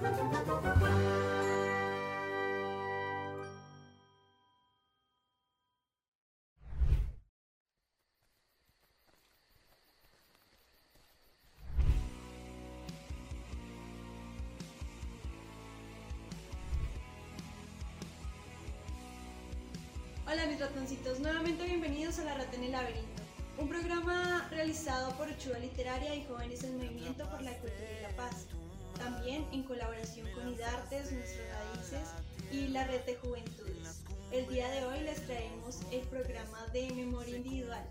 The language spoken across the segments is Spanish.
Hola mis ratoncitos, nuevamente bienvenidos a La Rata en el Laberinto, un programa realizado por Ochuva Literaria y Jóvenes en Movimiento por la Cultura y la Paz, también en colaboración con IDARTES, Nuestras Raíces y la Red de Juventudes. El día de hoy les traemos el programa de memoria individual.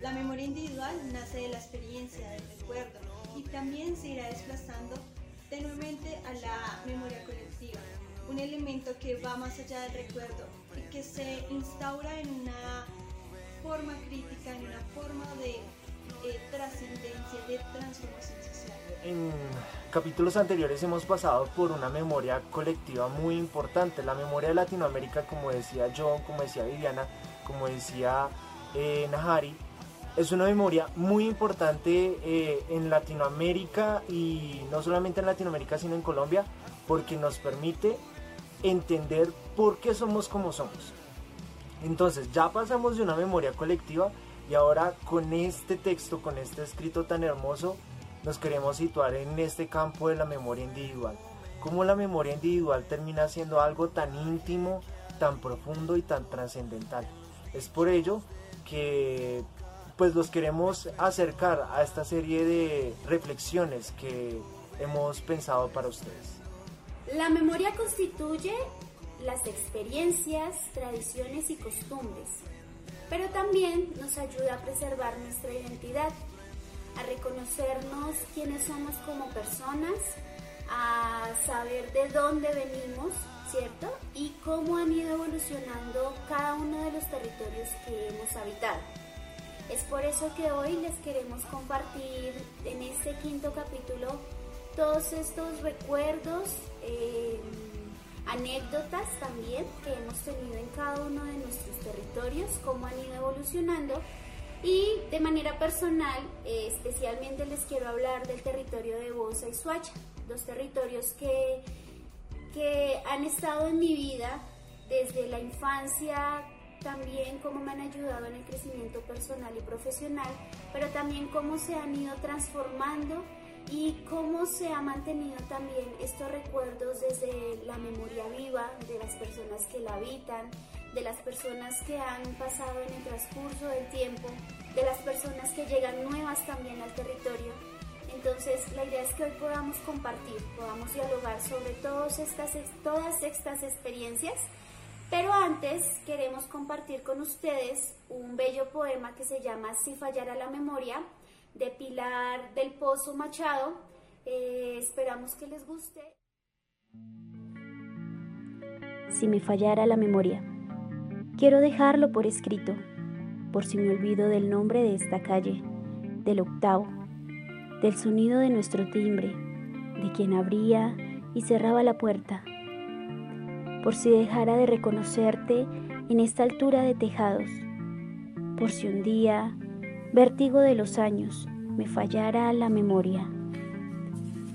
La memoria individual nace de la experiencia, del recuerdo y también se irá desplazando tenuemente a la memoria colectiva, un elemento que va más allá del recuerdo y que se instaura en una forma crítica, en una forma de eh, trascendencia, de transformación social. En capítulos anteriores hemos pasado por una memoria colectiva muy importante, la memoria de Latinoamérica, como decía John, como decía Viviana, como decía eh, Nahari, es una memoria muy importante eh, en Latinoamérica y no solamente en Latinoamérica, sino en Colombia, porque nos permite entender por qué somos como somos. Entonces ya pasamos de una memoria colectiva y ahora con este texto, con este escrito tan hermoso, nos queremos situar en este campo de la memoria individual. Cómo la memoria individual termina siendo algo tan íntimo, tan profundo y tan trascendental. Es por ello que pues los queremos acercar a esta serie de reflexiones que hemos pensado para ustedes. La memoria constituye las experiencias, tradiciones y costumbres, pero también nos ayuda a preservar nuestra identidad, a reconocernos quiénes somos como personas, a saber de dónde venimos, ¿cierto? Y cómo han ido evolucionando cada uno de los territorios que hemos habitado. Es por eso que hoy les queremos compartir en este quinto capítulo todos estos recuerdos, eh, anécdotas también que hemos tenido en cada uno de nuestros territorios, cómo han ido evolucionando. Y de manera personal, eh, especialmente les quiero hablar del territorio de Bosa y Suacha, dos territorios que, que han estado en mi vida desde la infancia, también cómo me han ayudado en el crecimiento personal y profesional, pero también cómo se han ido transformando y cómo se ha mantenido también estos recuerdos desde la memoria viva de las personas que la habitan, de las personas que han pasado en el transcurso del tiempo, de las personas que llegan nuevas también al territorio. Entonces la idea es que hoy podamos compartir, podamos dialogar sobre todas estas, todas estas experiencias, pero antes queremos compartir con ustedes un bello poema que se llama Si fallara la memoria, de Pilar del Pozo Machado. Eh, esperamos que les guste. Si me fallara la memoria, quiero dejarlo por escrito, por si me olvido del nombre de esta calle, del octavo, del sonido de nuestro timbre, de quien abría y cerraba la puerta, por si dejara de reconocerte en esta altura de tejados, por si un día vértigo de los años, me fallara la memoria.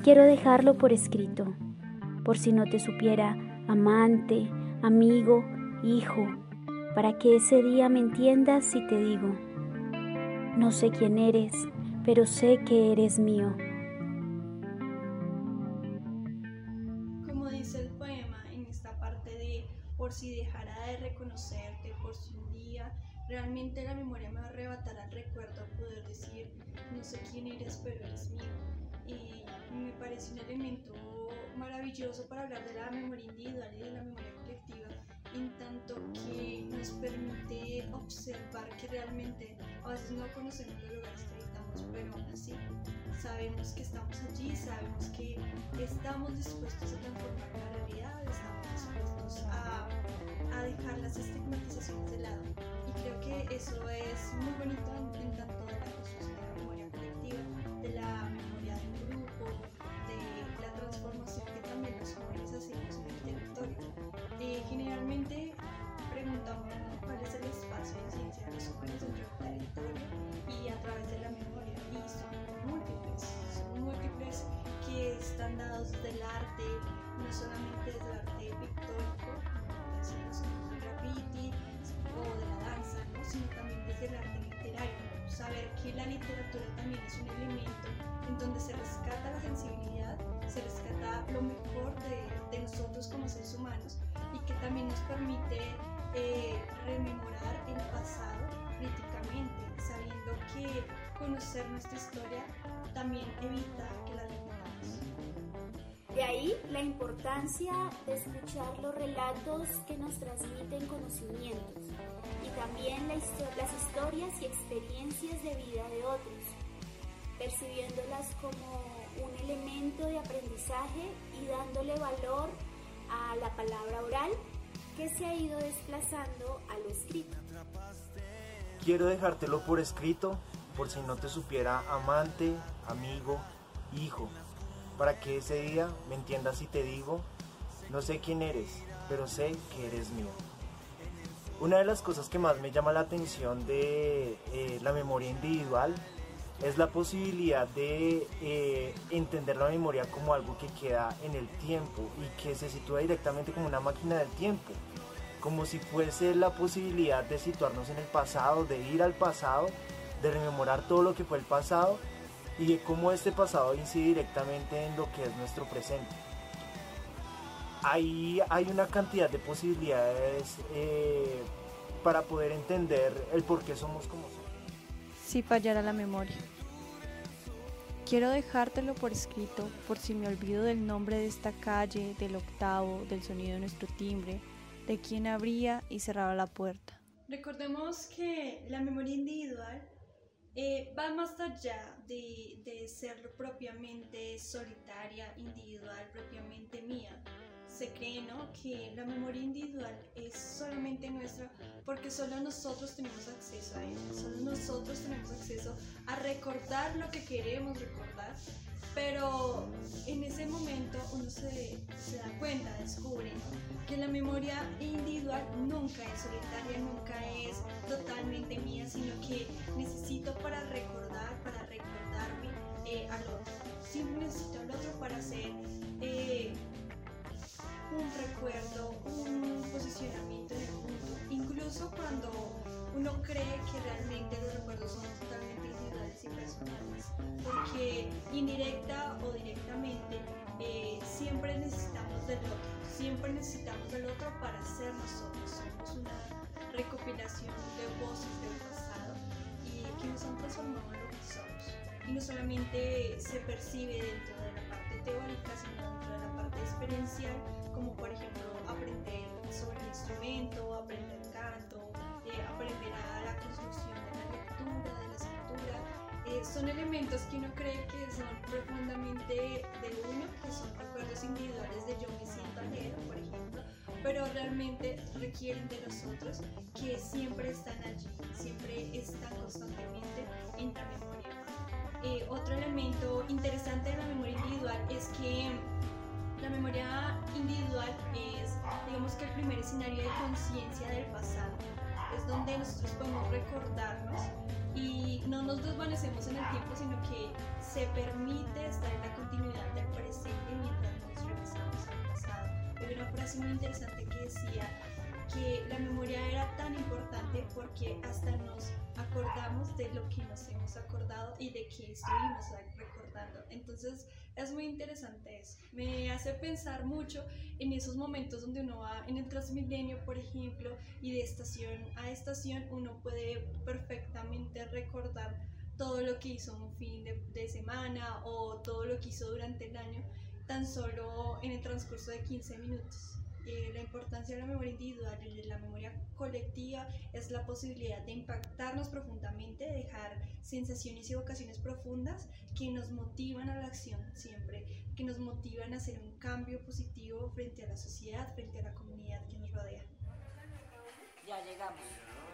Quiero dejarlo por escrito, por si no te supiera amante, amigo, hijo, para que ese día me entiendas si te digo, no sé quién eres, pero sé que eres mío. Realmente la memoria me va a arrebatar al recuerdo, poder decir, no sé quién eres, pero eres mío. Y me parece un elemento maravilloso para hablar de la memoria individual y de la memoria colectiva, en tanto que nos permite observar que realmente a veces no conocemos los lugares que habitamos, pero aún así sabemos que estamos allí, sabemos que estamos dispuestos a transformar la realidad, estamos dispuestos a, a dejar las estigmatizaciones de lado creo que eso es muy bonito en, tanto también desde el arte literario. Saber que la literatura también es un elemento en donde se rescata la sensibilidad, se rescata lo mejor de, de nosotros como seres humanos y que también nos permite eh, rememorar el pasado críticamente, sabiendo que conocer nuestra historia también evita que la. De ahí la importancia de escuchar los relatos que nos transmiten conocimientos también las historias y experiencias de vida de otros, percibiéndolas como un elemento de aprendizaje y dándole valor a la palabra oral que se ha ido desplazando a lo escrito. Quiero dejártelo por escrito, por si no te supiera amante, amigo, hijo, para que ese día me entiendas y te digo, no sé quién eres, pero sé que eres mío. Una de las cosas que más me llama la atención de eh, la memoria individual es la posibilidad de eh, entender la memoria como algo que queda en el tiempo y que se sitúa directamente como una máquina del tiempo, como si fuese la posibilidad de situarnos en el pasado, de ir al pasado, de rememorar todo lo que fue el pasado y de cómo este pasado incide directamente en lo que es nuestro presente. Ahí hay una cantidad de posibilidades eh, para poder entender el por qué somos como somos si fallara la memoria. Quiero dejártelo por escrito por si me olvido del nombre de esta calle, del octavo, del sonido de nuestro timbre, de quién abría y cerraba la puerta. Recordemos que la memoria individual eh, va más allá de, de ser propiamente solitaria, individual, propiamente mía se cree ¿no? que la memoria individual es solamente nuestra porque solo nosotros tenemos acceso a ella, solo nosotros tenemos acceso a recordar lo que queremos recordar, pero en ese momento uno se, da cuenta, descubre que la memoria individual nunca es solitaria, nunca es totalmente mía, sino que necesito para recordar, para recordarme eh, al otro. Siempre necesito al otro para ser... un recuerdo, un posicionamiento en el mundo, incluso cuando uno cree que realmente los recuerdos son totalmente individuales y personales, porque indirecta o directamente eh, siempre necesitamos del otro, siempre necesitamos del otro para ser nosotros, somos una recopilación de voces del pasado y que nos han transformado en lo que somos. Y no solamente se percibe dentro de la parte teórica, sino dentro de la parte experiencial como por ejemplo aprender sobre el instrumento, aprender canto, eh, aprender a la construcción de la lectura, de la escritura. Eh, son elementos que uno cree que son profundamente de uno, que son recuerdos individuales de yo me siento ayer, por ejemplo, pero realmente requieren de nosotros que siempre están allí, siempre están constantemente en la memoria. Eh, otro elemento interesante de la memoria individual es que la memoria individual es, digamos que el primer escenario de conciencia del pasado. Es donde nosotros podemos recordarnos y no nos desvanecemos en el tiempo, sino que se permite estar en la continuidad del presente mientras nos regresamos al pasado. Hay una frase muy interesante que decía que la memoria era tan importante porque hasta nos acordamos de lo que nos hemos acordado y de que estuvimos recordando. Entonces es muy interesante eso. Me hace pensar mucho en esos momentos donde uno va en el Transmilenio, por ejemplo, y de estación a estación uno puede perfectamente recordar todo lo que hizo un fin de, de semana o todo lo que hizo durante el año tan solo en el transcurso de 15 minutos. Eh, la importancia de la memoria individual y de la memoria colectiva es la posibilidad de impactarnos profundamente, de dejar sensaciones y vocaciones profundas que nos motivan a la acción siempre, que nos motivan a hacer un cambio positivo frente a la sociedad, frente a la comunidad que nos rodea. Ya llegamos.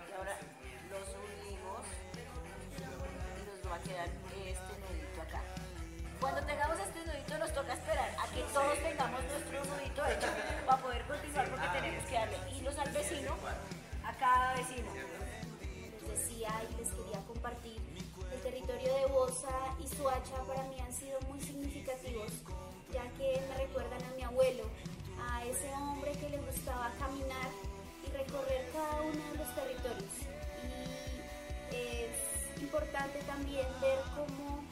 Y ahora los unimos y nos va a quedar este. Cuando tengamos este nudito nos toca esperar a que todos tengamos nuestro nudito hecho para poder continuar porque tenemos que darle hilos al vecino, a cada vecino. Les decía y les quería compartir, el territorio de Bosa y Suacha para mí han sido muy significativos, ya que me recuerdan a mi abuelo, a ese hombre que le gustaba caminar y recorrer cada uno de los territorios. Y es importante también ver cómo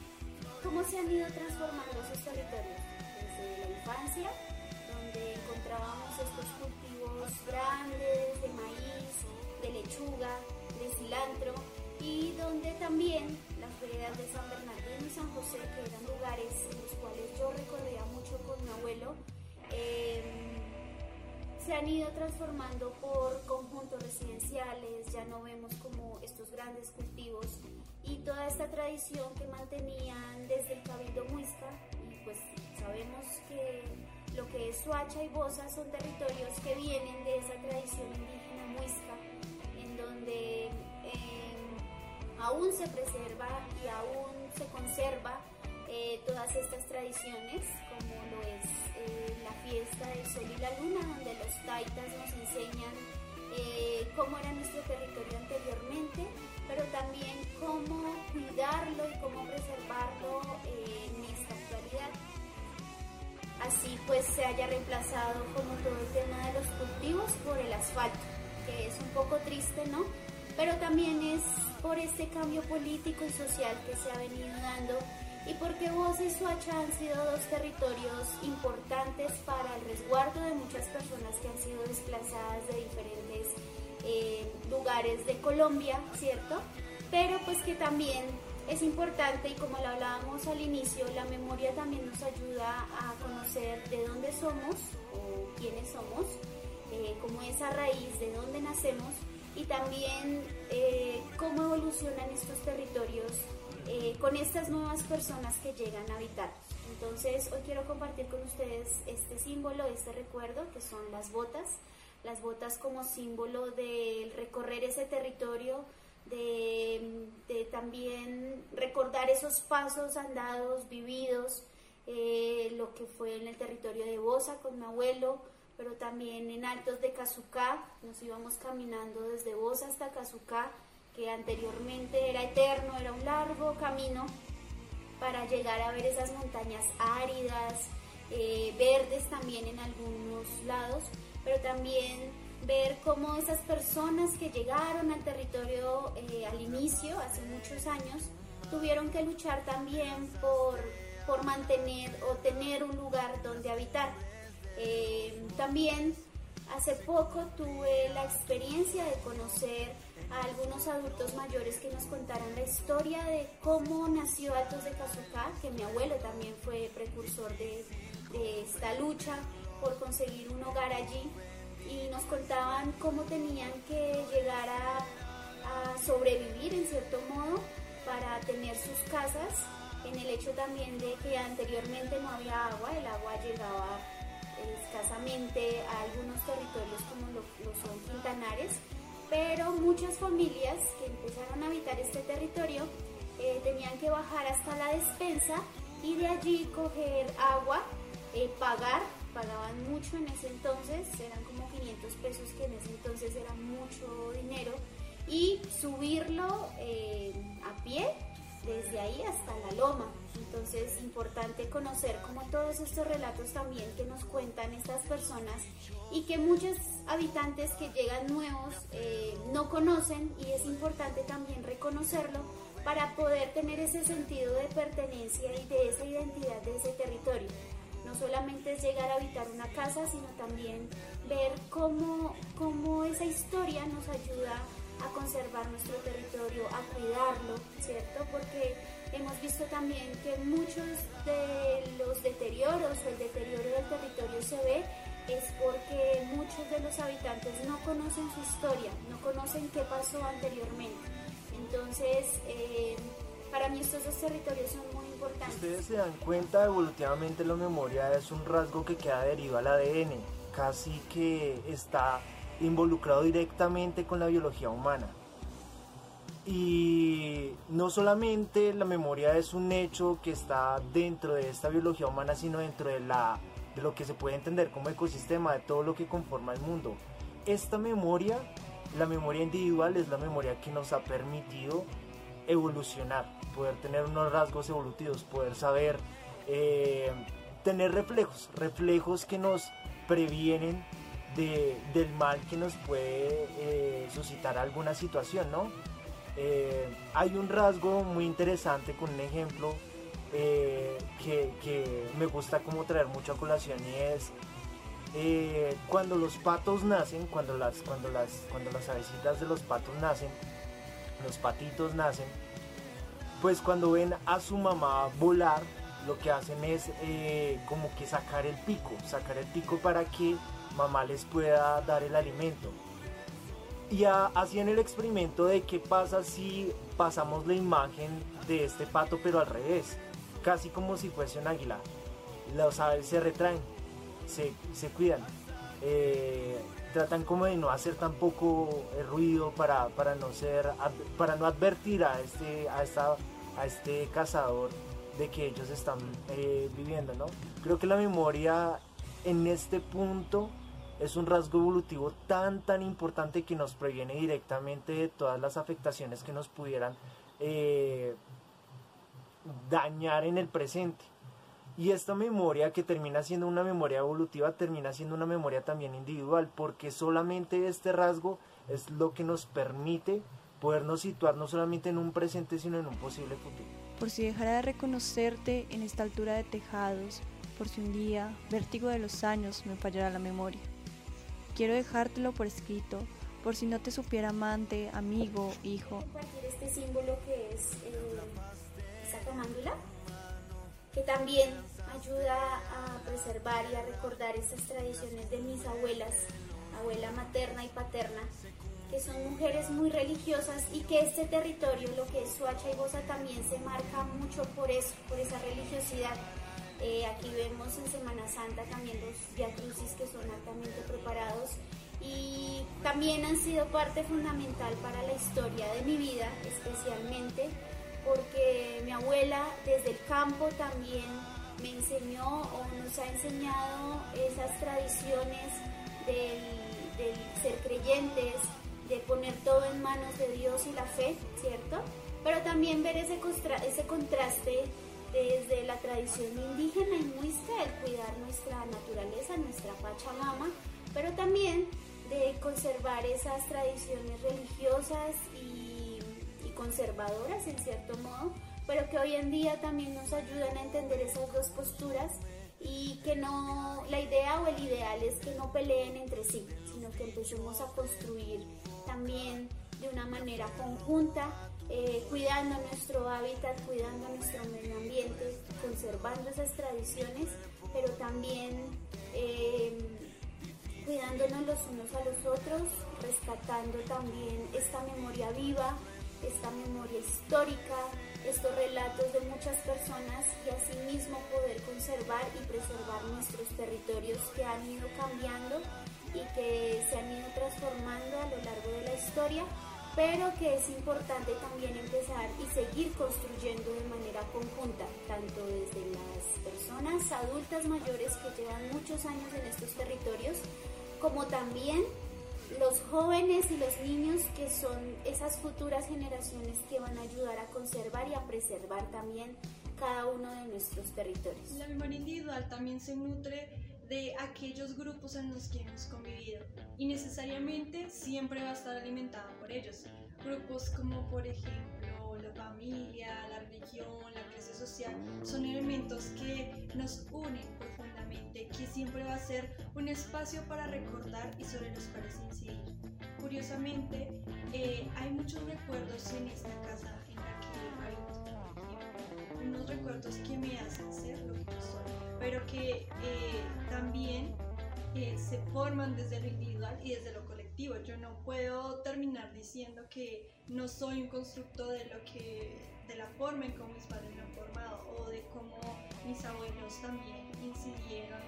cómo se han ido transformando esos territorios desde la infancia, donde encontrábamos estos cultivos grandes de maíz, de lechuga, de cilantro, y donde también las veredas de San Bernardino y San José, que eran lugares en los cuales yo recorría mucho con mi abuelo, em, se han ido transformando por conjuntos residenciales, ya no vemos como estos grandes cultivos y toda esta tradición que mantenían desde el Cabildo Muisca, y pues sabemos que lo que es Suacha y Bosa son territorios que vienen de esa tradición indígena muisca, en donde em, aún se preserva y aún se conserva eh, todas estas tradiciones, como lo es eh, la fiesta del sol y la luna, donde los taitas nos enseñan eh, cómo era nuestro territorio anteriormente, pero también cómo cuidarlo y cómo preservarlo en esta actualidad. Así pues se haya reemplazado como todo el tema de los cultivos por el asfalto, que es un poco triste, ¿no? Pero también es por este cambio político y social que se ha venido dando y porque Voz y Suacha han sido dos territorios importantes para el resguardo de muchas personas que han sido desplazadas de diferentes eh, lugares de Colombia, ¿cierto? Pero pues que también es importante y como lo hablábamos al inicio, la memoria también nos ayuda a conocer de dónde somos o quiénes somos, eh, como esa raíz de dónde nacemos y también eh, cómo evolucionan estos territorios eh, con estas nuevas personas que llegan a habitar. Entonces hoy quiero compartir con ustedes este símbolo, este recuerdo, que son las botas, las botas como símbolo de recorrer ese territorio, de, también recordar esos pasos andados, vividos, eh, lo que fue en el territorio de Bosa con mi abuelo, pero también en Altos de Cazucá, nos íbamos caminando desde Bosa hasta Cazucá, que anteriormente era eterno, era un largo camino para llegar a ver esas montañas áridas, eh, verdes también en algunos lados, pero también ver cómo esas personas que llegaron al territorio eh, al inicio, hace muchos años, tuvieron que luchar también por, por mantener o tener un lugar donde habitar. Eh, también hace poco tuve la experiencia de conocer a algunos adultos mayores que nos contaran la historia de cómo nació Altos de Cazucá, que mi abuelo también fue precursor de, esta lucha por conseguir un hogar allí y nos contaban cómo tenían que llegar a, sobrevivir en cierto modo para tener sus casas, en el hecho también de que anteriormente no había agua, el agua llegaba escasamente a algunos territorios como lo, son Quintanares, pero muchas familias que empezaron a habitar este territorio eh, tenían que bajar hasta la despensa y de allí coger agua, eh, pagar, pagaban mucho en ese entonces, eran como 500 pesos que en ese entonces era mucho dinero, y subirlo eh, a pie desde ahí hasta la loma. Entonces, importante conocer como todos estos relatos también que nos cuentan estas personas y que muchos habitantes que llegan nuevos eh, no conocen y es importante también reconocerlo para poder tener ese sentido de pertenencia y de esa identidad de ese territorio. Solamente es llegar a habitar una casa, sino también ver cómo, cómo esa historia nos ayuda a conservar nuestro territorio, a cuidarlo, ¿cierto? Porque hemos visto también que muchos de los deterioros el deterioro del territorio se ve es porque muchos de los habitantes no conocen su historia, no conocen qué pasó anteriormente. Entonces, eh, para mí estos dos territorios son muy importantes. Ustedes se dan cuenta, evolutivamente la memoria es un rasgo que queda adherido al ADN, casi que está involucrado directamente con la biología humana. Y no solamente la memoria es un hecho que está dentro de esta biología humana, sino dentro de, la, de lo que se puede entender como ecosistema, de todo lo que conforma el mundo. Esta memoria, la memoria individual, es la memoria que nos ha permitido evolucionar, poder tener unos rasgos evolutivos, poder saber, eh, tener reflejos, reflejos que nos previenen del mal que nos puede eh, suscitar alguna situación, ¿no? Eh, hay un rasgo muy interesante con un ejemplo eh, que, me gusta como traer mucho a colación y es cuando los patos nacen, cuando las, cuando, las, cuando las avecitas de los patos nacen, los patitos nacen, pues cuando ven a su mamá volar, lo que hacen es como que sacar el pico, sacar el pico para que mamá les pueda dar el alimento. Y hacían el experimento de qué pasa si pasamos la imagen de este pato pero al revés, casi como si fuese un águila. Los aves se retraen, se, cuidan, eh, tratan como de no hacer tampoco ruido para, no ser, para no advertir a este, a esta, a este cazador de que ellos están eh, viviendo, ¿no? Creo que la memoria en este punto es un rasgo evolutivo tan tan importante que nos previene directamente de todas las afectaciones que nos pudieran eh, dañar en el presente. Y esta memoria que termina siendo una memoria evolutiva termina siendo una memoria también individual porque solamente este rasgo es lo que nos permite podernos situar no solamente en un presente sino en un posible futuro. Por si dejara de reconocerte en esta altura de tejados, por si un día, vértigo de los años, me fallara la memoria. Quiero dejártelo por escrito, por si no te supiera amante, amigo, hijo. Compartir este símbolo que es eh, esa camándula, que también ayuda a preservar y a recordar esas tradiciones de mis abuelas, abuela materna y paterna, que son mujeres muy religiosas y que este territorio, lo que es Suacha y Bosa, también se marca mucho por eso, por esa religiosidad. Eh, aquí vemos en Semana Santa también los diacrucis que son altamente preparados y también han sido parte fundamental para la historia de mi vida, especialmente porque mi abuela desde el campo también me enseñó o nos ha enseñado esas tradiciones del, ser creyentes, de poner todo en manos de Dios y la fe, ¿cierto? Pero también ver ese, ese contraste desde la tradición indígena y muisca el cuidar nuestra naturaleza, nuestra Pachamama, pero también de conservar esas tradiciones religiosas y, conservadoras en cierto modo, pero que hoy en día también nos ayudan a entender esas dos posturas y que no, la idea o el ideal es que no peleen entre sí, sino que empecemos a construir también de una manera conjunta eh, cuidando nuestro hábitat, cuidando nuestro medio ambiente, conservando esas tradiciones, pero también eh, cuidándonos los unos a los otros, rescatando también esta memoria viva, esta memoria histórica, estos relatos de muchas personas y asimismo poder conservar y preservar nuestros territorios que han ido cambiando y que se han ido transformando a lo largo de la historia pero que es importante también empezar y seguir construyendo de manera conjunta, tanto desde las personas adultas mayores que llevan muchos años en estos territorios, como también los jóvenes y los niños que son esas futuras generaciones que van a ayudar a conservar y a preservar también cada uno de nuestros territorios. La memoria individual también se nutre de aquellos grupos en los que hemos convivido y necesariamente siempre va a estar alimentada por ellos. Grupos como por ejemplo la familia, la religión, la clase social son elementos que nos unen que siempre va a ser un espacio para recordar y sobre los cuales incidir. Curiosamente, eh, hay muchos recuerdos en esta casa en la que habito, unos recuerdos que me hacen ser lo que soy pero que eh, también eh, se forman desde lo individual y desde lo colectivo. Yo no puedo terminar diciendo que no soy un constructo de lo que de la forma en cómo mis padres me han formado o de cómo mis abuelos también incidieron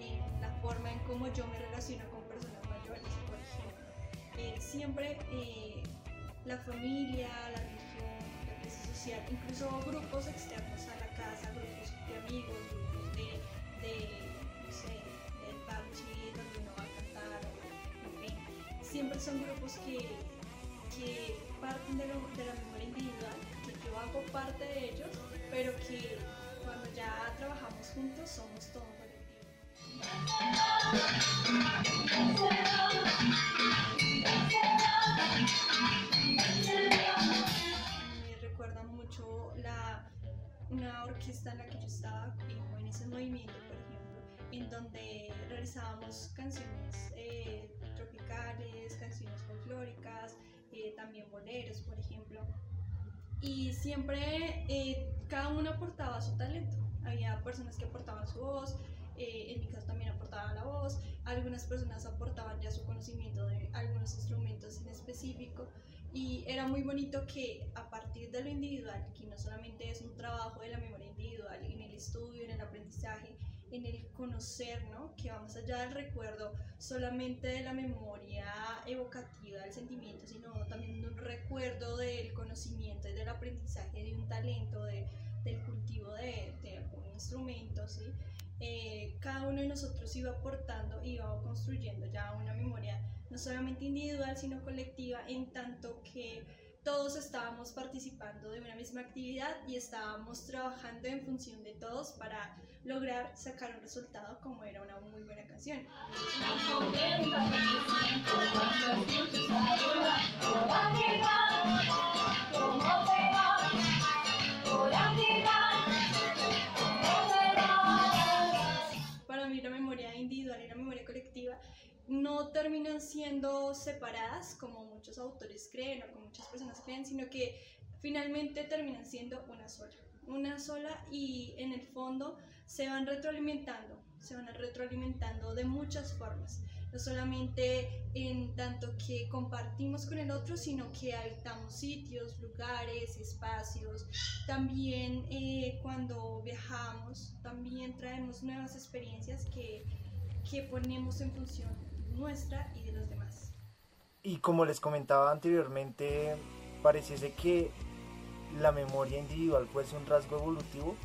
en la forma en cómo yo me relaciono con personas mayores, por ejemplo. Eh, siempre la familia, la religión, la clase social, incluso grupos externos a la casa, grupos amigos, grupos de, de no sé, del parche donde uno va a cantar, en fin. Siempre son grupos que, que parten de, lo, de la memoria individual, que yo hago parte de ellos, pero que cuando ya trabajamos juntos somos me recuerda mucho la, una orquesta en la que yo estaba eh, en ese movimiento, por ejemplo, en donde realizábamos canciones eh, tropicales, canciones folclóricas, eh, también boleros, por ejemplo. Y siempre eh, cada uno aportaba su talento. Había personas que aportaban su voz, en mi caso también aportaba la voz, algunas personas aportaban ya su conocimiento de algunos instrumentos en específico y era muy bonito que a partir de lo individual, que no solamente es un trabajo de la memoria individual, en el estudio, en el aprendizaje, en el conocer, ¿no? que va más allá del recuerdo solamente de la memoria evocativa del sentimiento, sino también un recuerdo del conocimiento y del aprendizaje de un talento, de, del cultivo de, de algún instrumento, ¿sí? Eh, cada uno de nosotros iba aportando, iba construyendo ya una memoria no solamente individual, sino colectiva, en tanto que todos estábamos participando de una misma actividad y estábamos trabajando en función de todos para lograr sacar un resultado como era una muy buena canción. No terminan siendo separadas como muchos autores creen o como muchas personas creen, sino que finalmente terminan siendo una sola. Una sola y en el fondo se van retroalimentando, se van retroalimentando de muchas formas. No solamente en tanto que compartimos con el otro, sino que habitamos sitios, lugares, espacios. También eh, cuando viajamos, también traemos nuevas experiencias que, que ponemos en función nuestra y de los demás. Y como les comentaba anteriormente, pareciese que la memoria individual fuese un rasgo evolutivo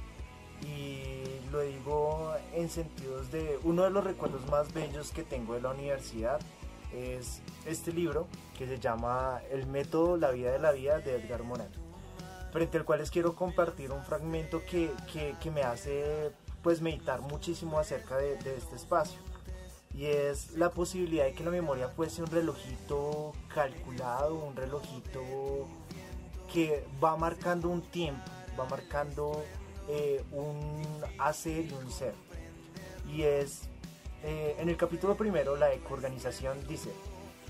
y lo digo en sentidos de uno de los recuerdos más bellos que tengo de la universidad es este libro que se llama El método, la vida de la vida de Edgar Morin, frente al cual les quiero compartir un fragmento que, que, que me hace pues meditar muchísimo acerca de, este espacio y es la posibilidad de que la memoria fuese un relojito calculado, un relojito que va marcando un tiempo, va marcando eh, un hacer y un ser. Y es, eh, en el capítulo primero, la ecoorganización dice,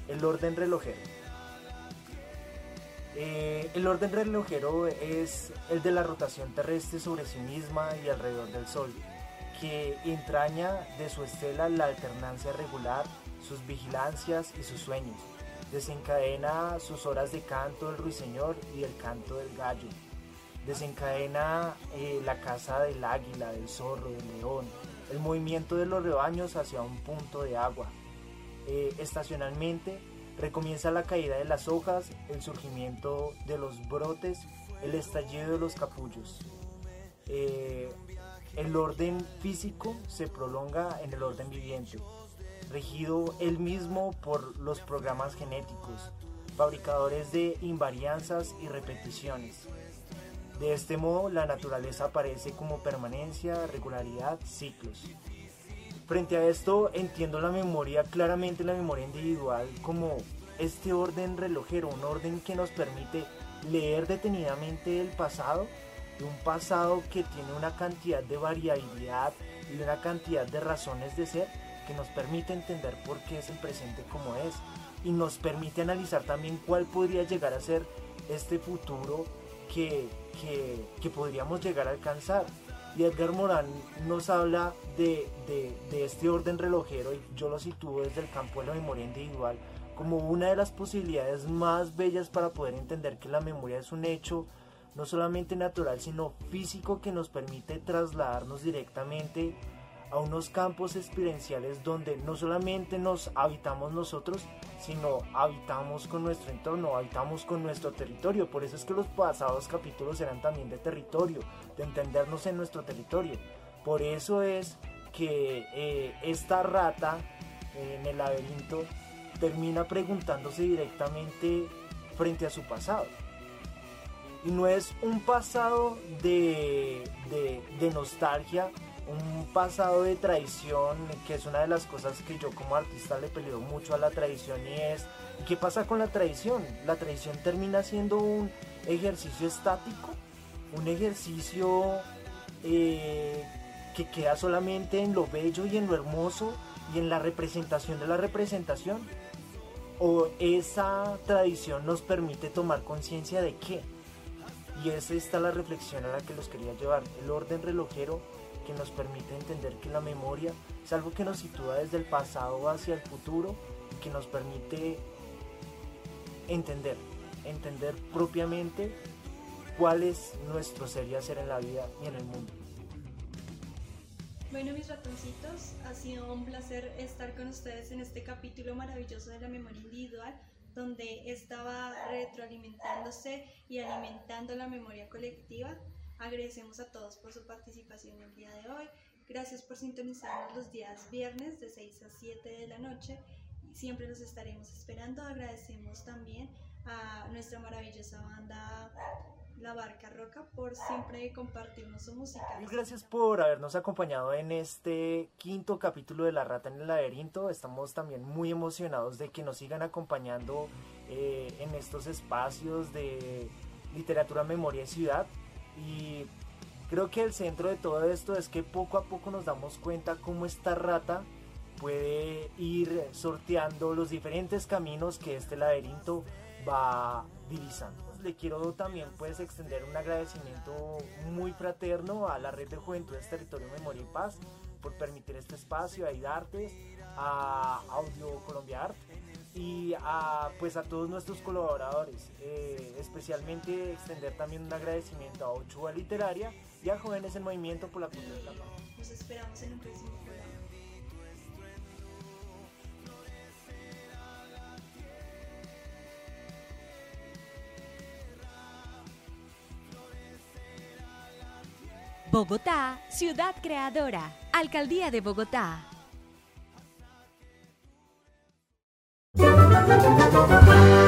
el orden relojero. Eh, el orden relojero es el de la rotación terrestre sobre sí misma y alrededor del Sol que entraña de su estela la alternancia regular, sus vigilancias y sus sueños. Desencadena sus horas de canto del ruiseñor y el canto del gallo. Desencadena eh, la caza del águila, del zorro, del león, el movimiento de los rebaños hacia un punto de agua. Eh, estacionalmente recomienza la caída de las hojas, el surgimiento de los brotes, el estallido de los capullos. Eh, el orden físico se prolonga en el orden viviente, regido él mismo por los programas genéticos, fabricadores de invarianzas y repeticiones. De este modo, la naturaleza aparece como permanencia, regularidad, ciclos. Frente a esto, entiendo la memoria, claramente la memoria individual, como este orden relojero, un orden que nos permite leer detenidamente el pasado de un pasado que tiene una cantidad de variabilidad y una cantidad de razones de ser que nos permite entender por qué es el presente como es y nos permite analizar también cuál podría llegar a ser este futuro que, que, podríamos llegar a alcanzar. Y Edgar Morán nos habla de, de, de este orden relojero y yo lo sitúo desde el campo de la memoria individual como una de las posibilidades más bellas para poder entender que la memoria es un hecho no solamente natural, sino físico que nos permite trasladarnos directamente a unos campos experienciales donde no solamente nos habitamos nosotros, sino habitamos con nuestro entorno, habitamos con nuestro territorio. Por eso es que los pasados capítulos eran también de territorio, de entendernos en nuestro territorio. Por eso es que eh, esta rata en el laberinto termina preguntándose directamente frente a su pasado y no es un pasado de, nostalgia, un pasado de traición, que es una de las cosas que yo como artista le peleo mucho a la tradición y es, ¿qué pasa con la tradición? La tradición termina siendo un ejercicio estático un ejercicio eh, que queda solamente en lo bello y en lo hermoso y en la representación de la representación? ¿O esa tradición nos permite tomar conciencia de qué? Y es esta la reflexión a la que los quería llevar. El orden relojero que nos permite entender que la memoria es algo que nos sitúa desde el pasado hacia el futuro y que nos permite entender, entender propiamente cuál es nuestro ser y hacer en la vida y en el mundo. Bueno, mis ratoncitos, ha sido un placer estar con ustedes en este capítulo maravilloso de la memoria individual, donde estaba retroalimentándose y alimentando la memoria colectiva. Agradecemos a todos por su participación el día de hoy. Gracias por sintonizarnos los días viernes de 6 a 7 de la noche. Siempre los estaremos esperando. Agradecemos también a nuestra maravillosa banda la Barca Roca por siempre compartirnos su música. gracias por habernos acompañado en este quinto capítulo de La Rata en el Laberinto. Estamos también muy emocionados de que nos sigan acompañando eh, en estos espacios de literatura, memoria y ciudad. Y creo que el centro de todo esto es que poco a poco nos damos cuenta cómo esta rata puede ir sorteando los diferentes caminos que este laberinto va divisando. Le quiero también pues extender un agradecimiento muy fraterno a la red de Juventudes Territorio Memoria y Paz por permitir este espacio, a IDARTES, a Audio Colombia Art y a, pues a todos nuestros colaboradores, eh, especialmente extender también un agradecimiento a Ochoa Literaria y a Jóvenes en Movimiento por la cultura de la paz. Nos esperamos en un próximo Bogotá, ciudad creadora. Alcaldía de Bogotá. Música